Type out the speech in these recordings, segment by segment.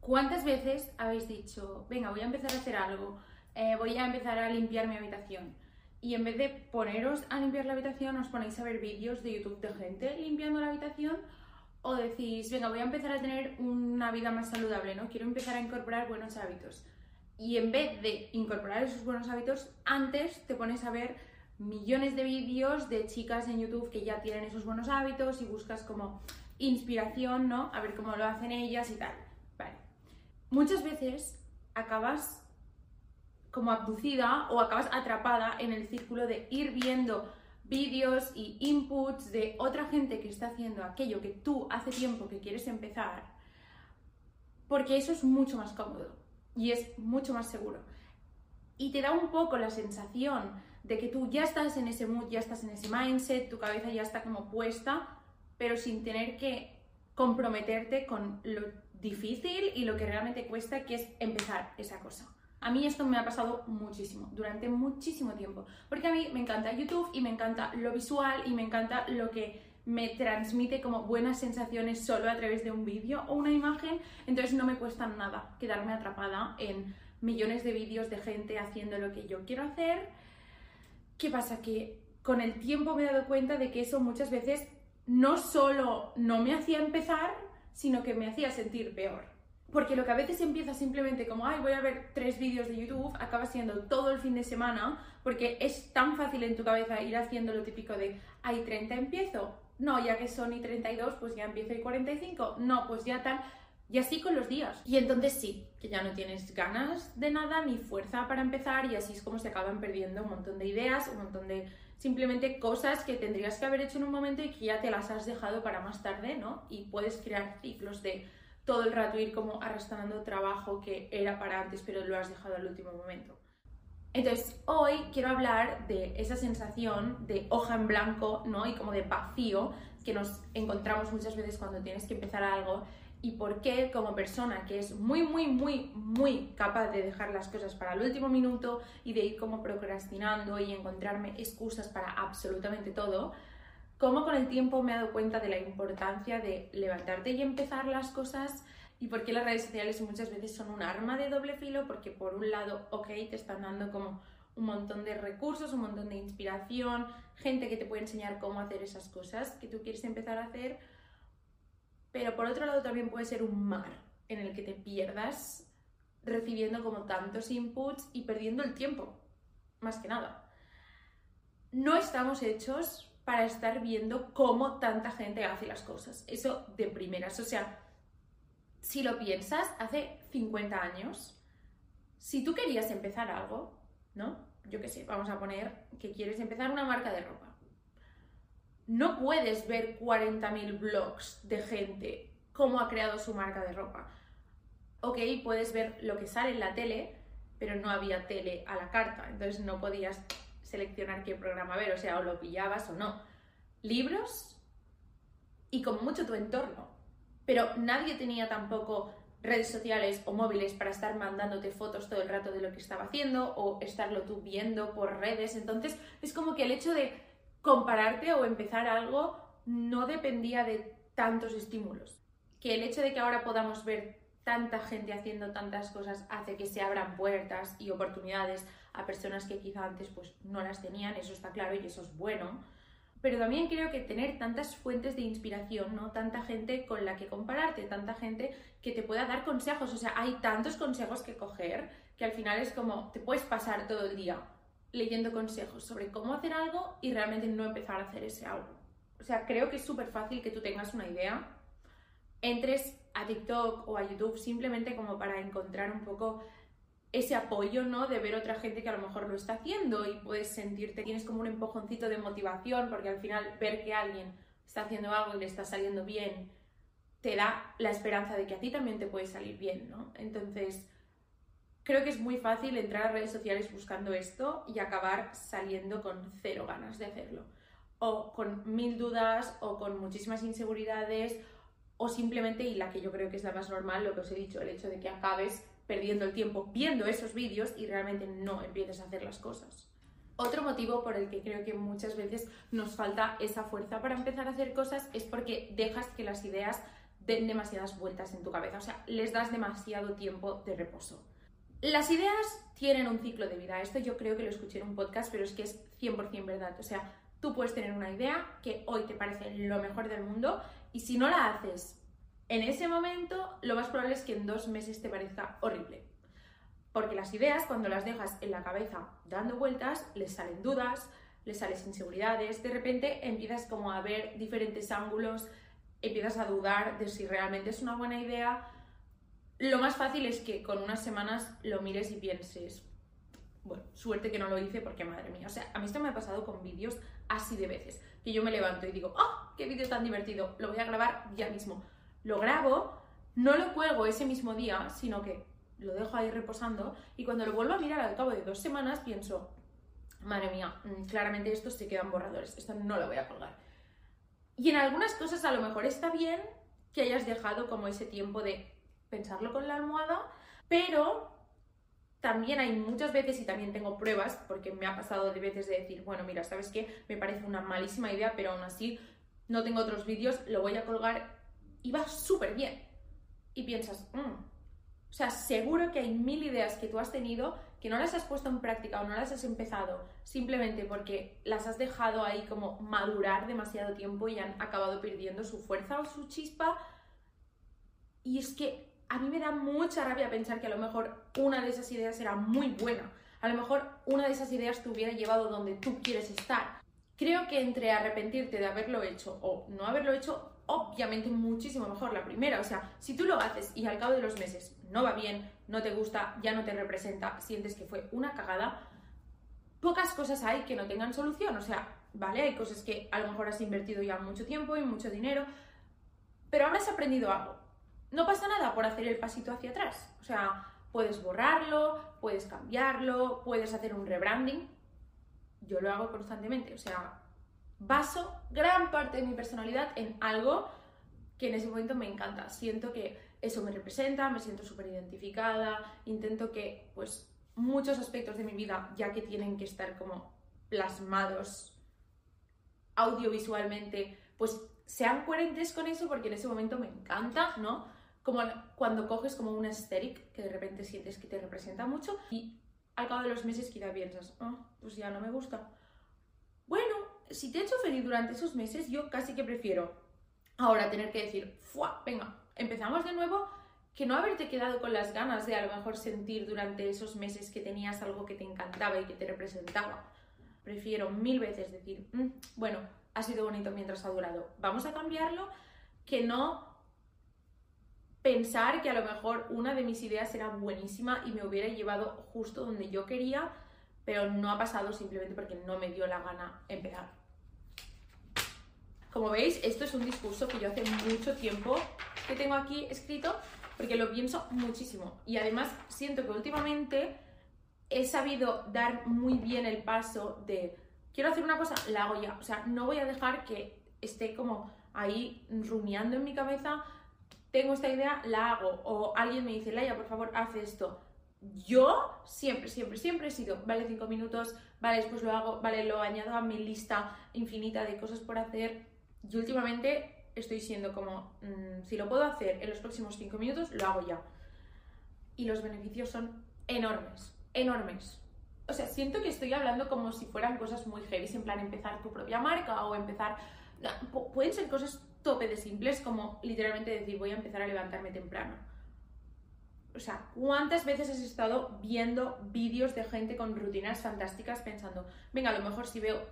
¿Cuántas veces habéis dicho, venga, voy a empezar a hacer algo, eh, voy a empezar a limpiar mi habitación? Y en vez de poneros a limpiar la habitación, os ponéis a ver vídeos de YouTube de gente limpiando la habitación o decís, venga, voy a empezar a tener una vida más saludable, ¿no? Quiero empezar a incorporar buenos hábitos. Y en vez de incorporar esos buenos hábitos, antes te pones a ver millones de vídeos de chicas en YouTube que ya tienen esos buenos hábitos y buscas como inspiración, ¿no? A ver cómo lo hacen ellas y tal. Muchas veces acabas como abducida o acabas atrapada en el círculo de ir viendo vídeos y inputs de otra gente que está haciendo aquello que tú hace tiempo que quieres empezar, porque eso es mucho más cómodo y es mucho más seguro. Y te da un poco la sensación de que tú ya estás en ese mood, ya estás en ese mindset, tu cabeza ya está como puesta, pero sin tener que comprometerte con lo difícil y lo que realmente cuesta, que es empezar esa cosa. A mí esto me ha pasado muchísimo, durante muchísimo tiempo, porque a mí me encanta YouTube y me encanta lo visual y me encanta lo que me transmite como buenas sensaciones solo a través de un vídeo o una imagen, entonces no me cuesta nada quedarme atrapada en millones de vídeos de gente haciendo lo que yo quiero hacer. ¿Qué pasa? Que con el tiempo me he dado cuenta de que eso muchas veces no solo no me hacía empezar, sino que me hacía sentir peor. Porque lo que a veces empieza simplemente como, ay, voy a ver tres vídeos de YouTube, acaba siendo todo el fin de semana, porque es tan fácil en tu cabeza ir haciendo lo típico de, ay, 30 empiezo. No, ya que son y 32, pues ya empiezo y 45. No, pues ya tal. Y así con los días. Y entonces sí, que ya no tienes ganas de nada ni fuerza para empezar y así es como se acaban perdiendo un montón de ideas, un montón de simplemente cosas que tendrías que haber hecho en un momento y que ya te las has dejado para más tarde, ¿no? Y puedes crear ciclos de todo el rato ir como arrastrando trabajo que era para antes, pero lo has dejado al último momento. Entonces, hoy quiero hablar de esa sensación de hoja en blanco, ¿no? Y como de vacío que nos encontramos muchas veces cuando tienes que empezar algo y por qué como persona que es muy, muy, muy, muy capaz de dejar las cosas para el último minuto y de ir como procrastinando y encontrarme excusas para absolutamente todo, cómo con el tiempo me he dado cuenta de la importancia de levantarte y empezar las cosas y por qué las redes sociales muchas veces son un arma de doble filo, porque por un lado, ok, te están dando como un montón de recursos, un montón de inspiración, gente que te puede enseñar cómo hacer esas cosas que tú quieres empezar a hacer, pero por otro lado también puede ser un mar en el que te pierdas recibiendo como tantos inputs y perdiendo el tiempo, más que nada. No estamos hechos para estar viendo cómo tanta gente hace las cosas. Eso de primeras. O sea, si lo piensas, hace 50 años, si tú querías empezar algo, ¿no? Yo qué sé, vamos a poner que quieres empezar una marca de ropa. No puedes ver 40.000 blogs de gente cómo ha creado su marca de ropa. Ok, puedes ver lo que sale en la tele, pero no había tele a la carta, entonces no podías seleccionar qué programa ver, o sea, o lo pillabas o no. Libros y como mucho tu entorno. Pero nadie tenía tampoco redes sociales o móviles para estar mandándote fotos todo el rato de lo que estaba haciendo o estarlo tú viendo por redes. Entonces es como que el hecho de compararte o empezar algo no dependía de tantos estímulos. Que el hecho de que ahora podamos ver tanta gente haciendo tantas cosas hace que se abran puertas y oportunidades a personas que quizá antes pues no las tenían, eso está claro y eso es bueno. Pero también creo que tener tantas fuentes de inspiración, ¿no? Tanta gente con la que compararte, tanta gente que te pueda dar consejos, o sea, hay tantos consejos que coger que al final es como te puedes pasar todo el día leyendo consejos sobre cómo hacer algo y realmente no empezar a hacer ese algo. O sea, creo que es súper fácil que tú tengas una idea, entres a TikTok o a YouTube simplemente como para encontrar un poco ese apoyo, ¿no? De ver otra gente que a lo mejor lo está haciendo y puedes sentirte, tienes como un empujoncito de motivación, porque al final ver que alguien está haciendo algo y le está saliendo bien, te da la esperanza de que a ti también te puede salir bien, ¿no? Entonces, creo que es muy fácil entrar a redes sociales buscando esto y acabar saliendo con cero ganas de hacerlo. O con mil dudas, o con muchísimas inseguridades, o simplemente, y la que yo creo que es la más normal, lo que os he dicho, el hecho de que acabes perdiendo el tiempo viendo esos vídeos y realmente no empieces a hacer las cosas. Otro motivo por el que creo que muchas veces nos falta esa fuerza para empezar a hacer cosas es porque dejas que las ideas den demasiadas vueltas en tu cabeza, o sea, les das demasiado tiempo de reposo. Las ideas tienen un ciclo de vida, esto yo creo que lo escuché en un podcast, pero es que es 100% verdad, o sea, tú puedes tener una idea que hoy te parece lo mejor del mundo y si no la haces en ese momento, lo más probable es que en dos meses te parezca horrible. Porque las ideas, cuando las dejas en la cabeza dando vueltas, les salen dudas, les salen inseguridades, de repente empiezas como a ver diferentes ángulos, empiezas a dudar de si realmente es una buena idea. Lo más fácil es que con unas semanas lo mires y pienses, bueno, suerte que no lo hice porque madre mía, o sea, a mí esto me ha pasado con vídeos así de veces, que yo me levanto y digo, ¡oh, qué vídeo tan divertido! Lo voy a grabar ya mismo lo grabo, no lo cuelgo ese mismo día, sino que lo dejo ahí reposando y cuando lo vuelvo a mirar al cabo de dos semanas pienso, madre mía, mm, claramente estos se quedan borradores, esto no lo voy a colgar. Y en algunas cosas a lo mejor está bien que hayas dejado como ese tiempo de pensarlo con la almohada, pero también hay muchas veces, y también tengo pruebas, porque me ha pasado de veces de decir, bueno, mira, ¿sabes qué? Me parece una malísima idea, pero aún así no tengo otros vídeos, lo voy a colgar y va súper bien. Y piensas, mm". o sea, seguro que hay mil ideas que tú has tenido que no las has puesto en práctica o no las has empezado simplemente porque las has dejado ahí como madurar demasiado tiempo y han acabado perdiendo su fuerza o su chispa. Y es que a mí me da mucha rabia pensar que a lo mejor una de esas ideas era muy buena. A lo mejor una de esas ideas te hubiera llevado donde tú quieres estar. Creo que entre arrepentirte de haberlo hecho o no haberlo hecho, obviamente muchísimo mejor la primera. O sea, si tú lo haces y al cabo de los meses no va bien, no te gusta, ya no te representa, sientes que fue una cagada, pocas cosas hay que no tengan solución. O sea, vale, hay cosas que a lo mejor has invertido ya mucho tiempo y mucho dinero, pero habrás aprendido algo. No pasa nada por hacer el pasito hacia atrás. O sea, puedes borrarlo, puedes cambiarlo, puedes hacer un rebranding. Yo lo hago constantemente. O sea, baso gran parte de mi personalidad en algo que en ese momento me encanta. Siento que eso me representa, me siento súper identificada, intento que pues muchos aspectos de mi vida, ya que tienen que estar como plasmados audiovisualmente, pues sean coherentes con eso porque en ese momento me encanta, ¿no? Como cuando coges como un aesthetic que de repente sientes que te representa mucho y al cabo de los meses quizá piensas, oh, pues ya no me gusta. Bueno, si te he hecho feliz durante esos meses, yo casi que prefiero ahora tener que decir, ¡fua! Venga, empezamos de nuevo, que no haberte quedado con las ganas de a lo mejor sentir durante esos meses que tenías algo que te encantaba y que te representaba. Prefiero mil veces decir, mm, bueno, ha sido bonito mientras ha durado, vamos a cambiarlo, que no pensar que a lo mejor una de mis ideas era buenísima y me hubiera llevado justo donde yo quería, pero no ha pasado simplemente porque no me dio la gana empezar. Como veis, esto es un discurso que yo hace mucho tiempo que tengo aquí escrito porque lo pienso muchísimo. Y además siento que últimamente he sabido dar muy bien el paso de quiero hacer una cosa, la hago ya. O sea, no voy a dejar que esté como ahí rumiando en mi cabeza, tengo esta idea, la hago. O alguien me dice, Laia, por favor, haz esto. Yo siempre, siempre, siempre he sido, vale, cinco minutos, vale, después lo hago, vale, lo añado a mi lista infinita de cosas por hacer, y últimamente estoy siendo como, mm, si lo puedo hacer en los próximos 5 minutos, lo hago ya. Y los beneficios son enormes, enormes. O sea, siento que estoy hablando como si fueran cosas muy heavy, en plan empezar tu propia marca o empezar... pueden ser cosas tope de simples como literalmente decir voy a empezar a levantarme temprano. O sea, ¿cuántas veces has estado viendo vídeos de gente con rutinas fantásticas pensando, venga, a lo mejor si veo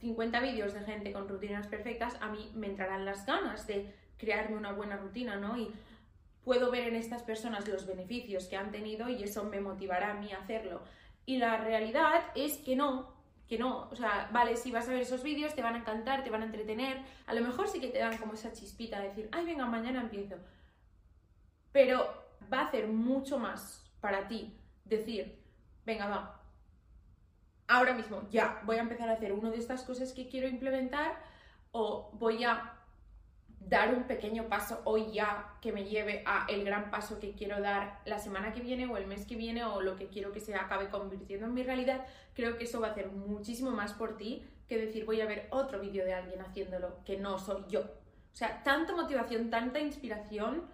50 vídeos de gente con rutinas perfectas, a mí me entrarán las ganas de crearme una buena rutina, ¿no? Y puedo ver en estas personas los beneficios que han tenido y eso me motivará a mí a hacerlo. Y la realidad es que no, que no. O sea, vale, si vas a ver esos vídeos, te van a encantar, te van a entretener. A lo mejor sí que te dan como esa chispita de decir, ay, venga, mañana empiezo. Pero va a hacer mucho más para ti decir, venga, va, ahora mismo ya voy a empezar a hacer una de estas cosas que quiero implementar o voy a dar un pequeño paso hoy ya que me lleve a el gran paso que quiero dar la semana que viene o el mes que viene o lo que quiero que se acabe convirtiendo en mi realidad, creo que eso va a hacer muchísimo más por ti que decir voy a ver otro vídeo de alguien haciéndolo que no soy yo. O sea, tanta motivación, tanta inspiración,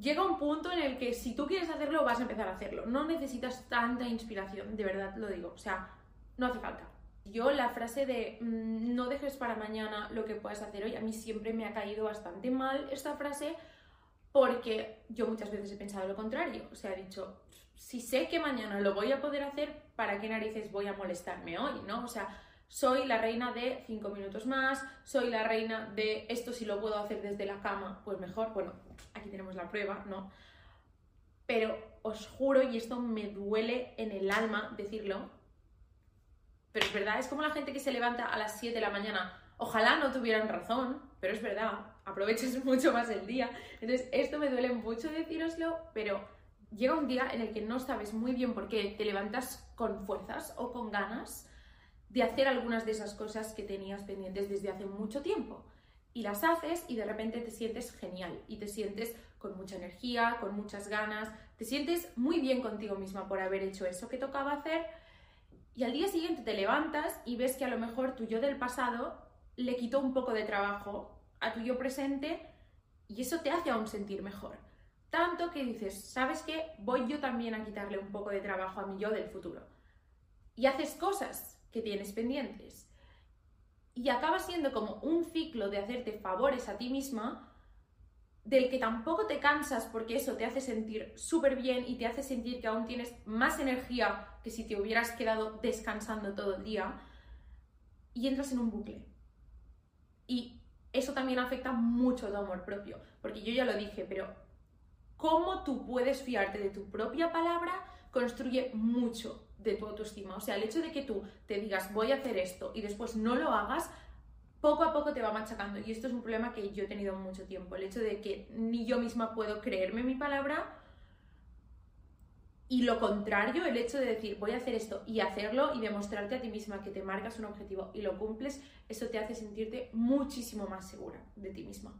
llega un punto en el que si tú quieres hacerlo, vas a empezar a hacerlo. No necesitas tanta inspiración, de verdad lo digo. O sea, no hace falta. Yo la frase de mm, no dejes para mañana lo que puedas hacer hoy, a mí siempre me ha caído bastante mal esta frase porque yo muchas veces he pensado lo contrario. O sea, he dicho, si sé que mañana lo voy a poder hacer, ¿para qué narices voy a molestarme hoy? ¿No? O sea, soy la reina de cinco minutos más, soy la reina de esto si lo puedo hacer desde la cama, pues mejor. Bueno, aquí tenemos la prueba, ¿no? Pero os juro, y esto me duele en el alma decirlo, pero es verdad, es como la gente que se levanta a las 7 de la mañana. Ojalá no tuvieran razón, pero es verdad, aprovechas mucho más el día. Entonces, esto me duele mucho deciroslo, pero llega un día en el que no sabes muy bien por qué te levantas con fuerzas o con ganas de hacer algunas de esas cosas que tenías pendientes desde hace mucho tiempo. Y las haces y de repente te sientes genial y te sientes con mucha energía, con muchas ganas, te sientes muy bien contigo misma por haber hecho eso que tocaba hacer y al día siguiente te levantas y ves que a lo mejor tu yo del pasado le quitó un poco de trabajo a tu yo presente y eso te hace aún sentir mejor. Tanto que dices, ¿sabes qué? Voy yo también a quitarle un poco de trabajo a mi yo del futuro. Y haces cosas que tienes pendientes. Y acaba siendo como un ciclo de hacerte favores a ti misma del que tampoco te cansas porque eso te hace sentir súper bien y te hace sentir que aún tienes más energía que si te hubieras quedado descansando todo el día y entras en un bucle. Y eso también afecta mucho tu amor propio, porque yo ya lo dije, pero cómo tú puedes fiarte de tu propia palabra construye mucho de tu autoestima. O sea, el hecho de que tú te digas voy a hacer esto y después no lo hagas, poco a poco te va machacando. Y esto es un problema que yo he tenido mucho tiempo. El hecho de que ni yo misma puedo creerme mi palabra. Y lo contrario, el hecho de decir voy a hacer esto y hacerlo y demostrarte a ti misma que te marcas un objetivo y lo cumples, eso te hace sentirte muchísimo más segura de ti misma.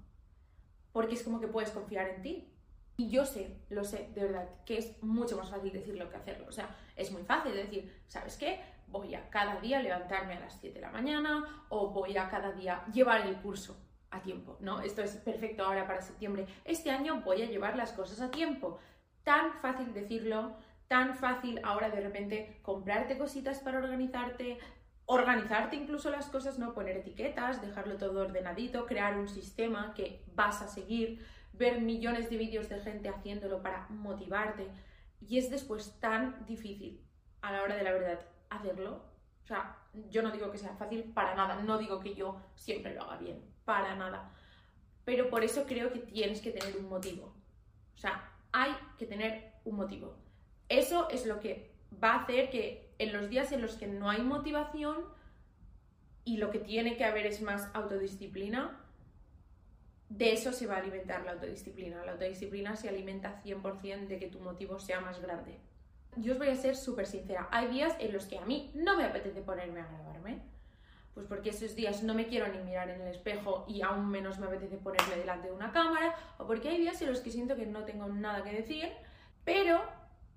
Porque es como que puedes confiar en ti. Y yo sé, lo sé, de verdad, que es mucho más fácil decirlo que hacerlo. O sea, es muy fácil decir, ¿sabes qué? Voy a cada día levantarme a las 7 de la mañana o voy a cada día llevar el curso a tiempo, ¿no? Esto es perfecto ahora para septiembre. Este año voy a llevar las cosas a tiempo. Tan fácil decirlo, tan fácil ahora de repente comprarte cositas para organizarte, organizarte incluso las cosas, ¿no? Poner etiquetas, dejarlo todo ordenadito, crear un sistema que vas a seguir, ver millones de vídeos de gente haciéndolo para motivarte. Y es después tan difícil a la hora de la verdad hacerlo. O sea, yo no digo que sea fácil para nada, no digo que yo siempre lo haga bien, para nada. Pero por eso creo que tienes que tener un motivo. O sea, hay que tener un motivo. Eso es lo que va a hacer que en los días en los que no hay motivación y lo que tiene que haber es más autodisciplina, de eso se va a alimentar la autodisciplina. La autodisciplina se alimenta 100% de que tu motivo sea más grande yo os voy a ser súper sincera, hay días en los que a mí no me apetece ponerme a grabarme. Pues porque esos días no me quiero ni mirar en el espejo y aún menos me apetece ponerme delante de una cámara, o porque hay días en los que siento que no tengo nada que decir, pero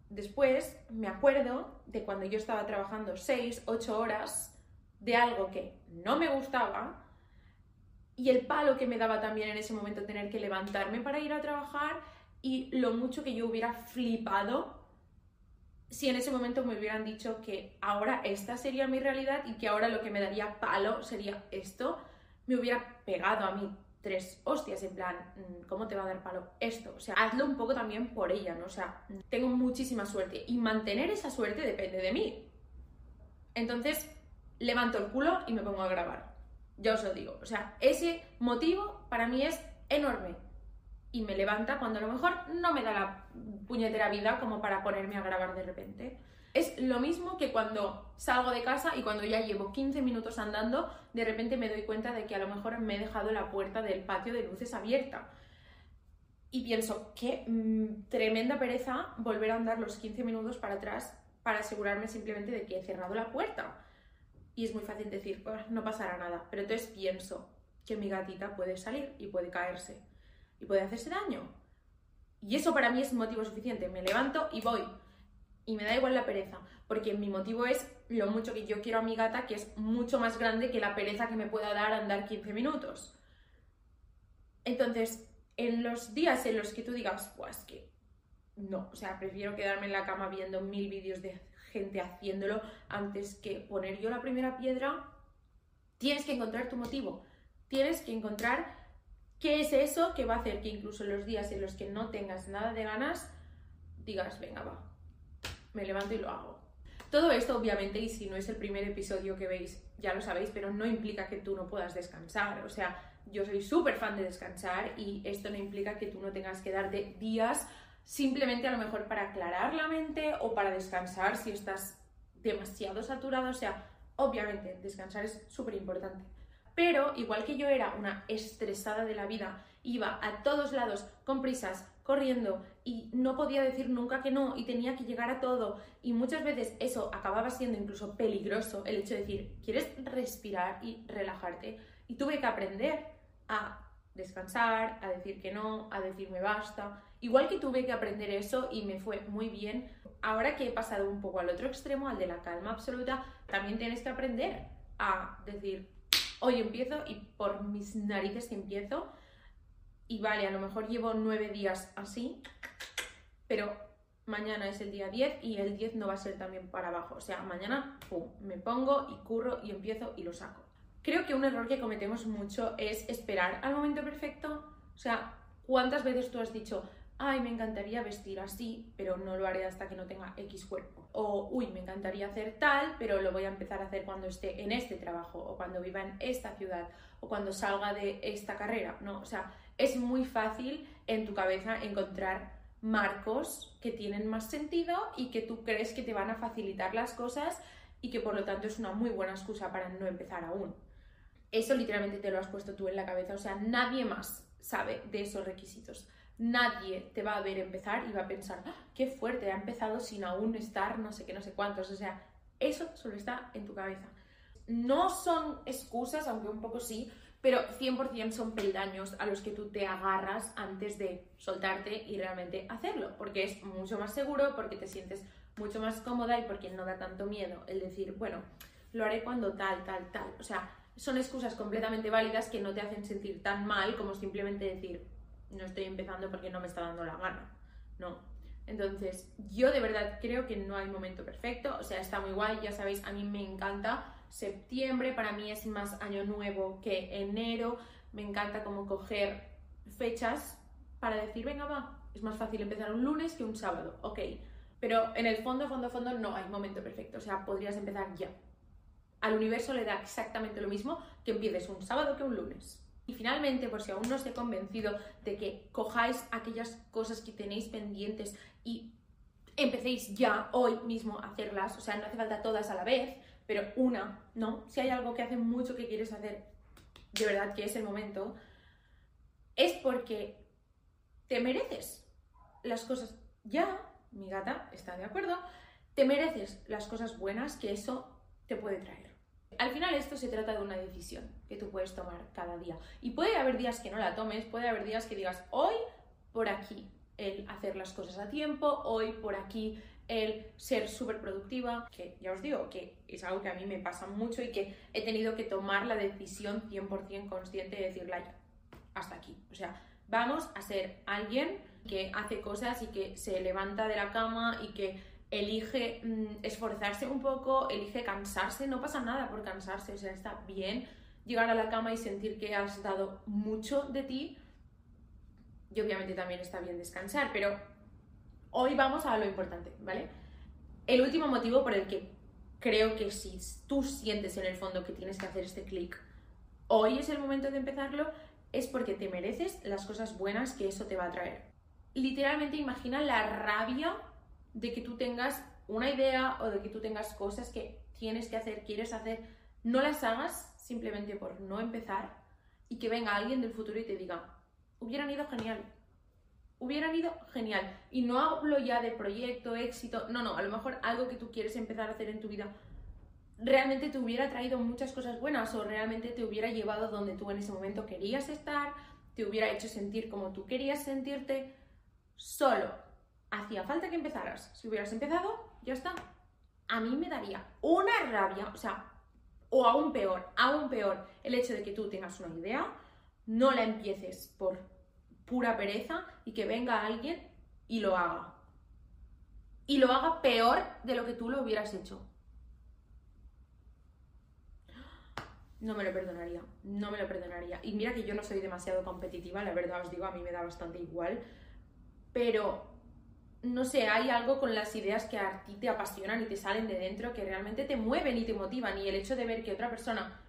después me acuerdo de cuando yo estaba trabajando 6, 8 horas de algo que no me gustaba y el palo que me daba también en ese momento tener que levantarme para ir a trabajar y lo mucho que yo hubiera flipado si en ese momento me hubieran dicho que ahora esta sería mi realidad y que ahora lo que me daría palo sería esto, me hubiera pegado a mí tres hostias en plan, mm, ¿cómo te va a dar palo esto? O sea, hazlo un poco también por ella, ¿no? O sea, tengo muchísima suerte y mantener esa suerte depende de mí. Entonces, levanto el culo y me pongo a grabar. Ya os lo digo. O sea, ese motivo para mí es enorme y me levanta cuando a lo mejor no me da la puñetera vida como para ponerme a grabar de repente. Es lo mismo que cuando salgo de casa y cuando ya llevo 15 minutos andando, de repente me doy cuenta de que a lo mejor me he dejado la puerta del patio de luces abierta. Y pienso, qué mm, tremenda pereza volver a andar los 15 minutos para atrás para asegurarme simplemente de que he cerrado la puerta. Y es muy fácil decir, no pasará nada. Pero entonces pienso que mi gatita puede salir y puede caerse y puede hacerse daño. Y eso para mí es motivo suficiente. Me levanto y voy. Y me da igual la pereza, porque mi motivo es lo mucho que yo quiero a mi gata, que es mucho más grande que la pereza que me pueda dar andar 15 minutos. Entonces, en los días en los que tú digas, pues que no, o sea, prefiero quedarme en la cama viendo mil vídeos de gente haciéndolo antes que poner yo la primera piedra, tienes que encontrar tu motivo, tienes que encontrar qué es eso que va a hacer que incluso los días en los que no tengas nada de ganas, digas, venga, va, me levanto y lo hago. Todo esto, obviamente, y si no es el primer episodio que veis, ya lo sabéis, pero no implica que tú no puedas descansar. O sea, yo soy súper fan de descansar y esto no implica que tú no tengas que darte días simplemente a lo mejor para aclarar la mente o para descansar si estás demasiado saturado. O sea, obviamente, descansar es súper importante. Pero igual que yo era una estresada de la vida, iba a todos lados con prisas, corriendo y no podía decir nunca que no y tenía que llegar a todo y muchas veces eso acababa siendo incluso peligroso el hecho de decir, ¿quieres respirar y relajarte? Y tuve que aprender a descansar, a decir que no, a decirme basta. Igual que tuve que aprender eso y me fue muy bien, ahora que he pasado un poco al otro extremo, al de la calma absoluta, también tienes que aprender a decir, hoy empiezo y por mis narices que empiezo. Y vale, a lo mejor llevo nueve días así, pero mañana es el día 10 y el 10 no va a ser también para abajo. O sea, mañana, pum, me pongo y curro y empiezo y lo saco. Creo que un error que cometemos mucho es esperar al momento perfecto. O sea, ¿cuántas veces tú has dicho, ay, me encantaría vestir así, pero no lo haré hasta que no tenga X cuerpo? O, uy, me encantaría hacer tal, pero lo voy a empezar a hacer cuando esté en este trabajo, o cuando viva en esta ciudad, o cuando salga de esta carrera, ¿no? O sea, es muy fácil en tu cabeza encontrar marcos que tienen más sentido y que tú crees que te van a facilitar las cosas y que por lo tanto es una muy buena excusa para no empezar aún eso literalmente te lo has puesto tú en la cabeza, o sea, nadie más sabe de esos requisitos. Nadie te va a ver empezar y va a pensar, ¡Ah, qué fuerte, ha empezado sin aún estar no sé qué, no sé cuántos. O sea, eso solo está en tu cabeza. No son excusas, aunque un poco sí, pero 100% son peldaños a los que tú te agarras antes de soltarte y realmente hacerlo, porque es mucho más seguro, porque te sientes mucho más cómoda y porque no da tanto miedo el decir, bueno, lo haré cuando tal, tal, tal. O sea, son excusas completamente válidas que no te hacen sentir tan mal como simplemente decir, no estoy empezando porque no me está dando la gana. No. Entonces, yo de verdad creo que no hay momento perfecto, o sea, está muy guay, ya sabéis, a mí me encanta septiembre, para mí es más año nuevo que enero, me encanta como coger fechas para decir, venga, va, es más fácil empezar un lunes que un sábado, ok, pero en el fondo, fondo, fondo no hay momento perfecto, o sea, podrías empezar ya, al universo le da exactamente lo mismo que empieces un sábado que un lunes. Y finalmente, por si aún no os he convencido de que cojáis aquellas cosas que tenéis pendientes y empecéis ya hoy mismo a hacerlas, o sea, no hace falta todas a la vez, pero una, ¿no? Si hay algo que hace mucho que quieres hacer, de verdad que es el momento, es porque te mereces las cosas ya, mi gata está de acuerdo, te mereces las cosas buenas que eso te puede traer. Al final esto se trata de una decisión que tú puedes tomar cada día. Y puede haber días que no la tomes, puede haber días que digas, hoy por aquí el hacer las cosas a tiempo, hoy por aquí el ser súper productiva, que ya os digo que es algo que a mí me pasa mucho y que he tenido que tomar la decisión 100% consciente de decirla ya, hasta aquí. O sea, vamos a ser alguien que hace cosas y que se levanta de la cama y que elige mm, esforzarse un poco, elige cansarse, no pasa nada por cansarse, o sea, está bien llegar a la cama y sentir que has dado mucho de ti. Y obviamente también está bien descansar, pero hoy vamos a lo importante, ¿vale? El último motivo por el que creo que si tú sientes en el fondo que tienes que hacer este clic, hoy es el momento de empezarlo, es porque te mereces las cosas buenas que eso te va a traer. Literalmente imagina la rabia de que tú tengas una idea o de que tú tengas cosas que tienes que hacer, quieres hacer, no las hagas simplemente por no empezar y que venga alguien del futuro y te diga, hubieran ido genial, hubieran ido genial. Y no hablo ya de proyecto, éxito, no, no, a lo mejor algo que tú quieres empezar a hacer en tu vida realmente te hubiera traído muchas cosas buenas o realmente te hubiera llevado donde tú en ese momento querías estar, te hubiera hecho sentir como tú querías sentirte, solo hacía falta que empezaras. Si hubieras empezado, ya está. A mí me daría una rabia, o sea, o aún peor, aún peor, el hecho de que tú tengas una idea, no la empieces por pura pereza y que venga alguien y lo haga. Y lo haga peor de lo que tú lo hubieras hecho. No me lo perdonaría, no me lo perdonaría. Y mira que yo no soy demasiado competitiva, la verdad os digo, a mí me da bastante igual. Pero, no sé, hay algo con las ideas que a ti te apasionan y te salen de dentro que realmente te mueven y te motivan. Y el hecho de ver que otra persona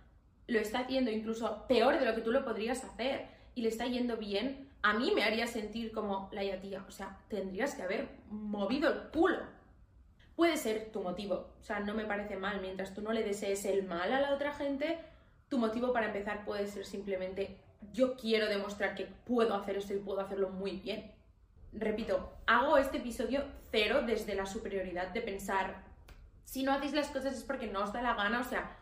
lo está haciendo incluso peor de lo que tú lo podrías hacer y le está yendo bien, a mí me haría sentir como la tía. O sea, tendrías que haber movido el culo. Puede ser tu motivo, o sea, no me parece mal. Mientras tú no le desees el mal a la otra gente, tu motivo para empezar puede ser simplemente yo quiero demostrar que puedo hacer esto y puedo hacerlo muy bien. Repito, hago este episodio cero desde la superioridad de pensar, si no hacéis las cosas es porque no os da la gana, o sea,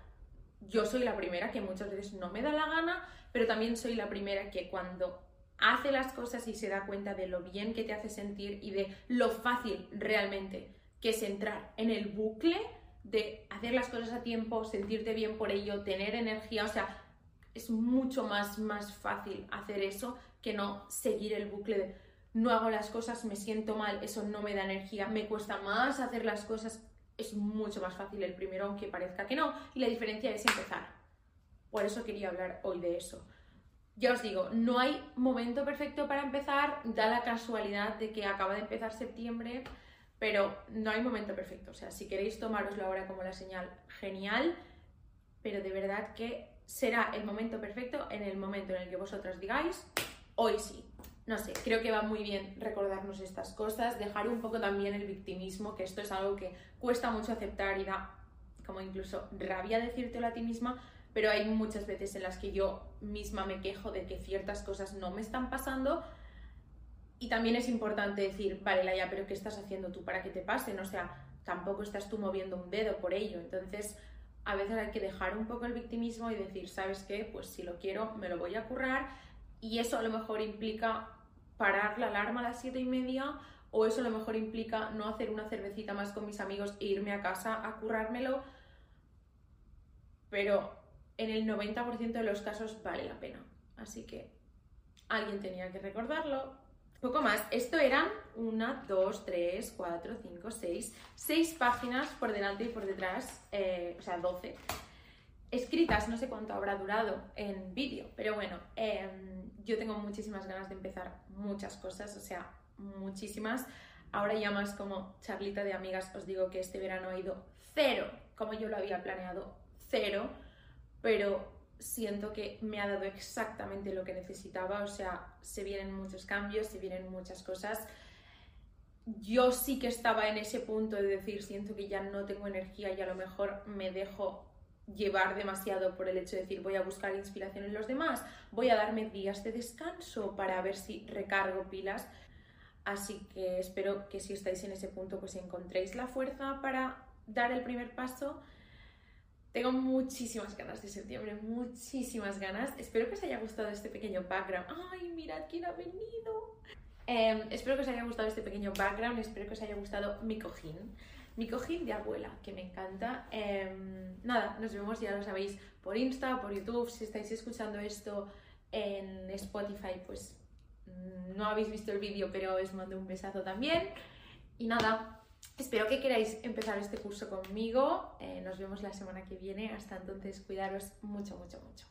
yo soy la primera que muchas veces no me da la gana, pero también soy la primera que cuando hace las cosas y se da cuenta de lo bien que te hace sentir y de lo fácil realmente que es entrar en el bucle de hacer las cosas a tiempo, sentirte bien por ello, tener energía, o sea, es mucho más, más fácil hacer eso que no seguir el bucle de no hago las cosas, me siento mal, eso no me da energía, me cuesta más hacer las cosas, es mucho más fácil el primero, aunque parezca que no, y la diferencia es empezar. Por eso quería hablar hoy de eso. Ya os digo, no hay momento perfecto para empezar, da la casualidad de que acaba de empezar septiembre, pero no hay momento perfecto. O sea, si queréis tomaroslo ahora como la señal, genial, pero de verdad que será el momento perfecto en el momento en el que vosotras digáis, hoy sí. No sé, creo que va muy bien recordarnos estas cosas, dejar un poco también el victimismo, que esto es algo que cuesta mucho aceptar y da como incluso rabia decírtelo a ti misma, pero hay muchas veces en las que yo misma me quejo de que ciertas cosas no me están pasando y también es importante decir, vale, Laia, pero ¿qué estás haciendo tú para que te pasen? O sea, tampoco estás tú moviendo un dedo por ello. Entonces, a veces hay que dejar un poco el victimismo y decir, ¿sabes qué? Pues si lo quiero, me lo voy a currar. Y eso a lo mejor implica parar la alarma a las siete y media, o eso a lo mejor implica no hacer una cervecita más con mis amigos e irme a casa a currármelo. Pero en el 90% de los casos vale la pena. Así que alguien tenía que recordarlo, poco más. Esto eran una, dos, tres, cuatro, cinco, seis, seis páginas por delante y por detrás, eh, o sea, doce. Escritas, no sé cuánto habrá durado en vídeo, pero bueno, em, yo tengo muchísimas ganas de empezar muchas cosas, o sea, muchísimas. Ahora ya más como charlita de amigas, os digo que este verano ha ido cero, como yo lo había planeado, cero, pero siento que me ha dado exactamente lo que necesitaba, o sea, se vienen muchos cambios, se vienen muchas cosas. Yo sí que estaba en ese punto de decir, siento que ya no tengo energía y a lo mejor me dejo llevar demasiado por el hecho de decir voy a buscar inspiración en los demás, voy a darme días de descanso para ver si recargo pilas. Así que espero que si estáis en ese punto pues encontréis la fuerza para dar el primer paso tengo muchísimas ganas de septiembre, muchísimas ganas. Espero que os haya gustado este pequeño background. ¡Ay, mirad quién ha venido! Em, espero que os haya gustado este pequeño background, espero que os haya gustado mi cojín. Mi cojín de abuela, que me encanta. Em, nada, nos vemos, ya lo sabéis, por Insta, por YouTube. Si estáis escuchando esto en Spotify, pues mm, no habéis visto el vídeo, pero os mando un besazo también. Y nada, Espero que queráis empezar este curso conmigo. Eh, nos vemos la semana que viene. Hasta entonces, cuidaros mucho, mucho, mucho.